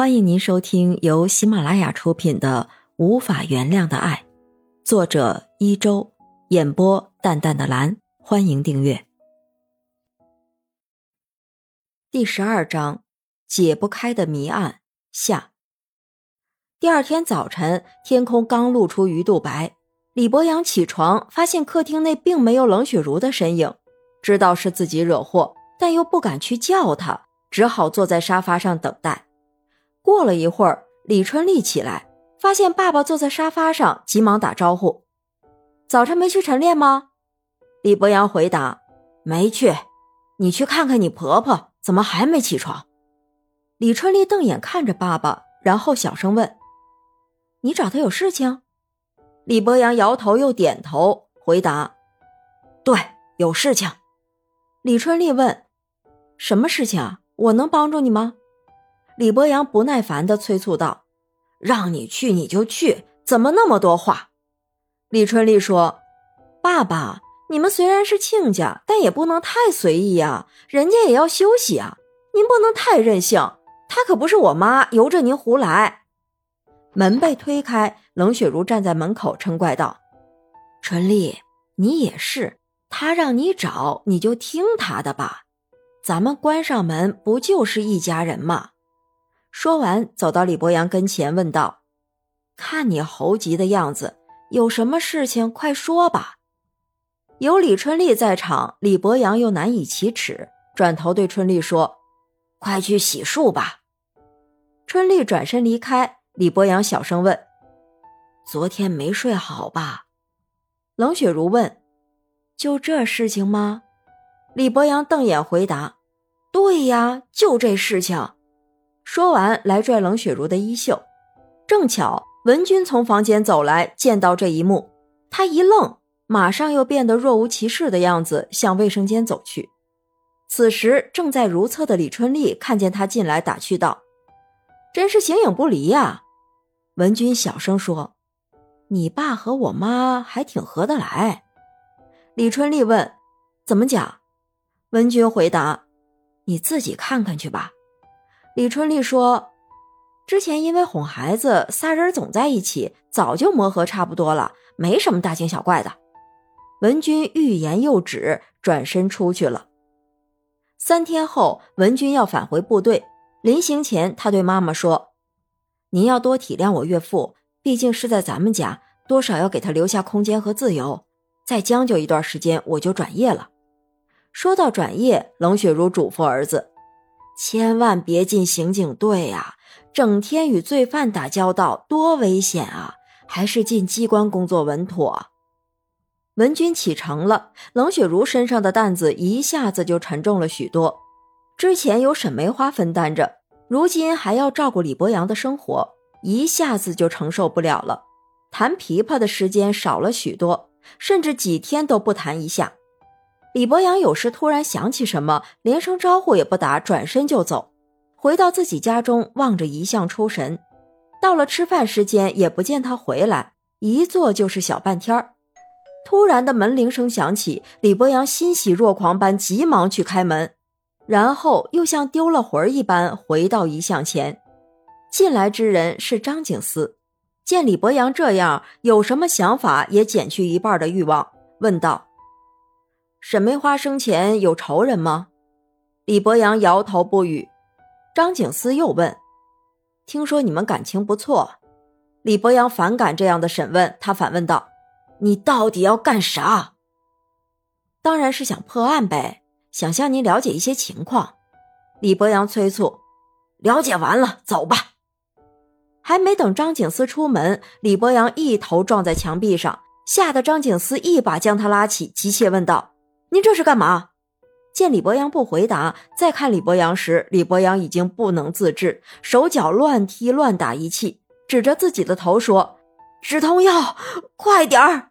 欢迎您收听由喜马拉雅出品的《无法原谅的爱》，作者一周，演播淡淡的蓝。欢迎订阅。第十二章：解不开的谜案下。第二天早晨，天空刚露出鱼肚白，李博阳起床，发现客厅内并没有冷雪茹的身影，知道是自己惹祸，但又不敢去叫她，只好坐在沙发上等待。过了一会儿，李春丽起来，发现爸爸坐在沙发上，急忙打招呼：“早晨没去晨练吗？”李博阳回答：“没去。你去看看你婆婆，怎么还没起床？”李春丽瞪眼看着爸爸，然后小声问：“你找她有事情？”李博阳摇头又点头，回答：“对，有事情。”李春丽问：“什么事情啊？我能帮助你吗？”李博阳不耐烦地催促道：“让你去你就去，怎么那么多话？”李春丽说：“爸爸，你们虽然是亲家，但也不能太随意呀，人家也要休息啊。您不能太任性，她可不是我妈，由着您胡来。”门被推开，冷雪如站在门口嗔怪道：“春丽，你也是，他让你找，你就听他的吧。咱们关上门，不就是一家人吗？”说完，走到李博阳跟前，问道：“看你猴急的样子，有什么事情快说吧。”有李春丽在场，李博阳又难以启齿，转头对春丽说：“快去洗漱吧。”春丽转身离开。李博阳小声问：“昨天没睡好吧？”冷雪如问：“就这事情吗？”李博阳瞪眼回答：“对呀，就这事情。”说完，来拽冷雪茹的衣袖，正巧文君从房间走来，见到这一幕，他一愣，马上又变得若无其事的样子，向卫生间走去。此时正在如厕的李春丽看见他进来，打趣道：“真是形影不离呀。”文君小声说：“你爸和我妈还挺合得来。”李春丽问：“怎么讲？”文君回答：“你自己看看去吧。”李春丽说：“之前因为哄孩子，仨人总在一起，早就磨合差不多了，没什么大惊小怪的。”文君欲言又止，转身出去了。三天后，文君要返回部队，临行前，他对妈妈说：“您要多体谅我岳父，毕竟是在咱们家，多少要给他留下空间和自由。再将就一段时间，我就转业了。”说到转业，冷雪茹嘱咐儿子。千万别进刑警队呀！整天与罪犯打交道，多危险啊！还是进机关工作稳妥。文军启程了，冷雪茹身上的担子一下子就沉重了许多。之前有沈梅花分担着，如今还要照顾李博阳的生活，一下子就承受不了了。弹琵琶的时间少了许多，甚至几天都不弹一下。李博阳有时突然想起什么，连声招呼也不打，转身就走。回到自己家中，望着遗像出神。到了吃饭时间，也不见他回来，一坐就是小半天儿。突然的门铃声响起，李博阳欣喜若狂般急忙去开门，然后又像丢了魂儿一般回到遗像前。进来之人是张景思，见李博阳这样，有什么想法也减去一半的欲望，问道。沈梅花生前有仇人吗？李博阳摇头不语。张景思又问：“听说你们感情不错？”李博阳反感这样的审问，他反问道：“你到底要干啥？”当然是想破案呗，想向您了解一些情况。李博阳催促：“了解完了，走吧。”还没等张景思出门，李博阳一头撞在墙壁上，吓得张景思一把将他拉起，急切问道。您这是干嘛？见李博阳不回答，再看李博阳时，李博阳已经不能自制，手脚乱踢乱打一气，指着自己的头说：“止痛药，快点儿！”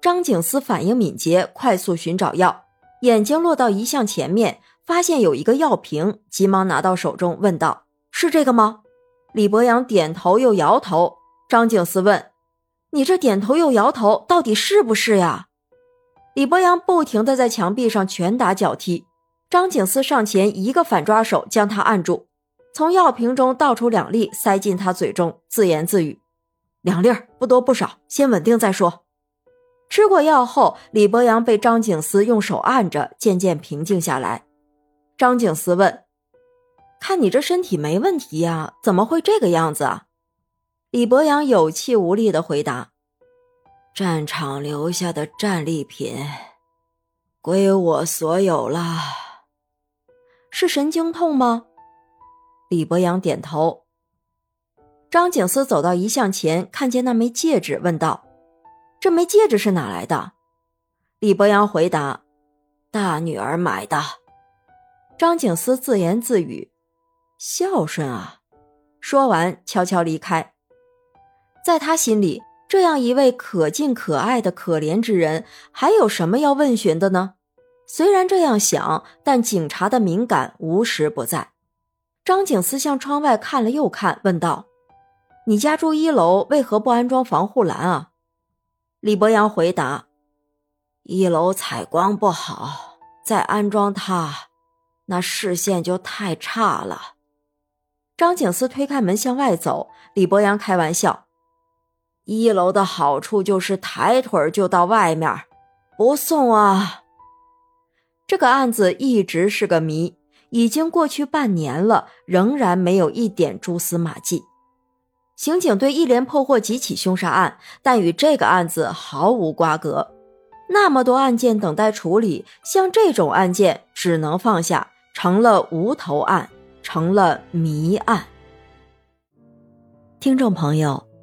张景思反应敏捷，快速寻找药，眼睛落到遗像前面，发现有一个药瓶，急忙拿到手中，问道：“是这个吗？”李博阳点头又摇头。张景思问：“你这点头又摇头，到底是不是呀？”李博阳不停地在墙壁上拳打脚踢，张景思上前一个反抓手将他按住。从药瓶中倒出两粒，塞进他嘴中，自言自语：“两粒，不多不少，先稳定再说。”吃过药后，李博阳被张景思用手按着，渐渐平静下来。张景思问：“看你这身体没问题呀，怎么会这个样子啊？”李博阳有气无力的回答：“战场留下的战利品，归我所有了。是神经痛吗？”李博阳点头。张景思走到遗像前，看见那枚戒指，问道。这枚戒指是哪来的？李博阳回答：“大女儿买的。”张景思自言自语：“孝顺啊！”说完，悄悄离开。在他心里，这样一位可敬可爱的可怜之人，还有什么要问询的呢？虽然这样想，但警察的敏感无时不在。张景思向窗外看了又看，问道：“你家住一楼，为何不安装防护栏啊？”李博阳回答：“一楼采光不好，再安装它，那视线就太差了。”张景思推开门向外走，李博阳开玩笑：“一楼的好处就是抬腿就到外面，不送啊。”这个案子一直是个谜，已经过去半年了，仍然没有一点蛛丝马迹。刑警队一连破获几起凶杀案，但与这个案子毫无瓜葛。那么多案件等待处理，像这种案件只能放下，成了无头案，成了谜案。听众朋友，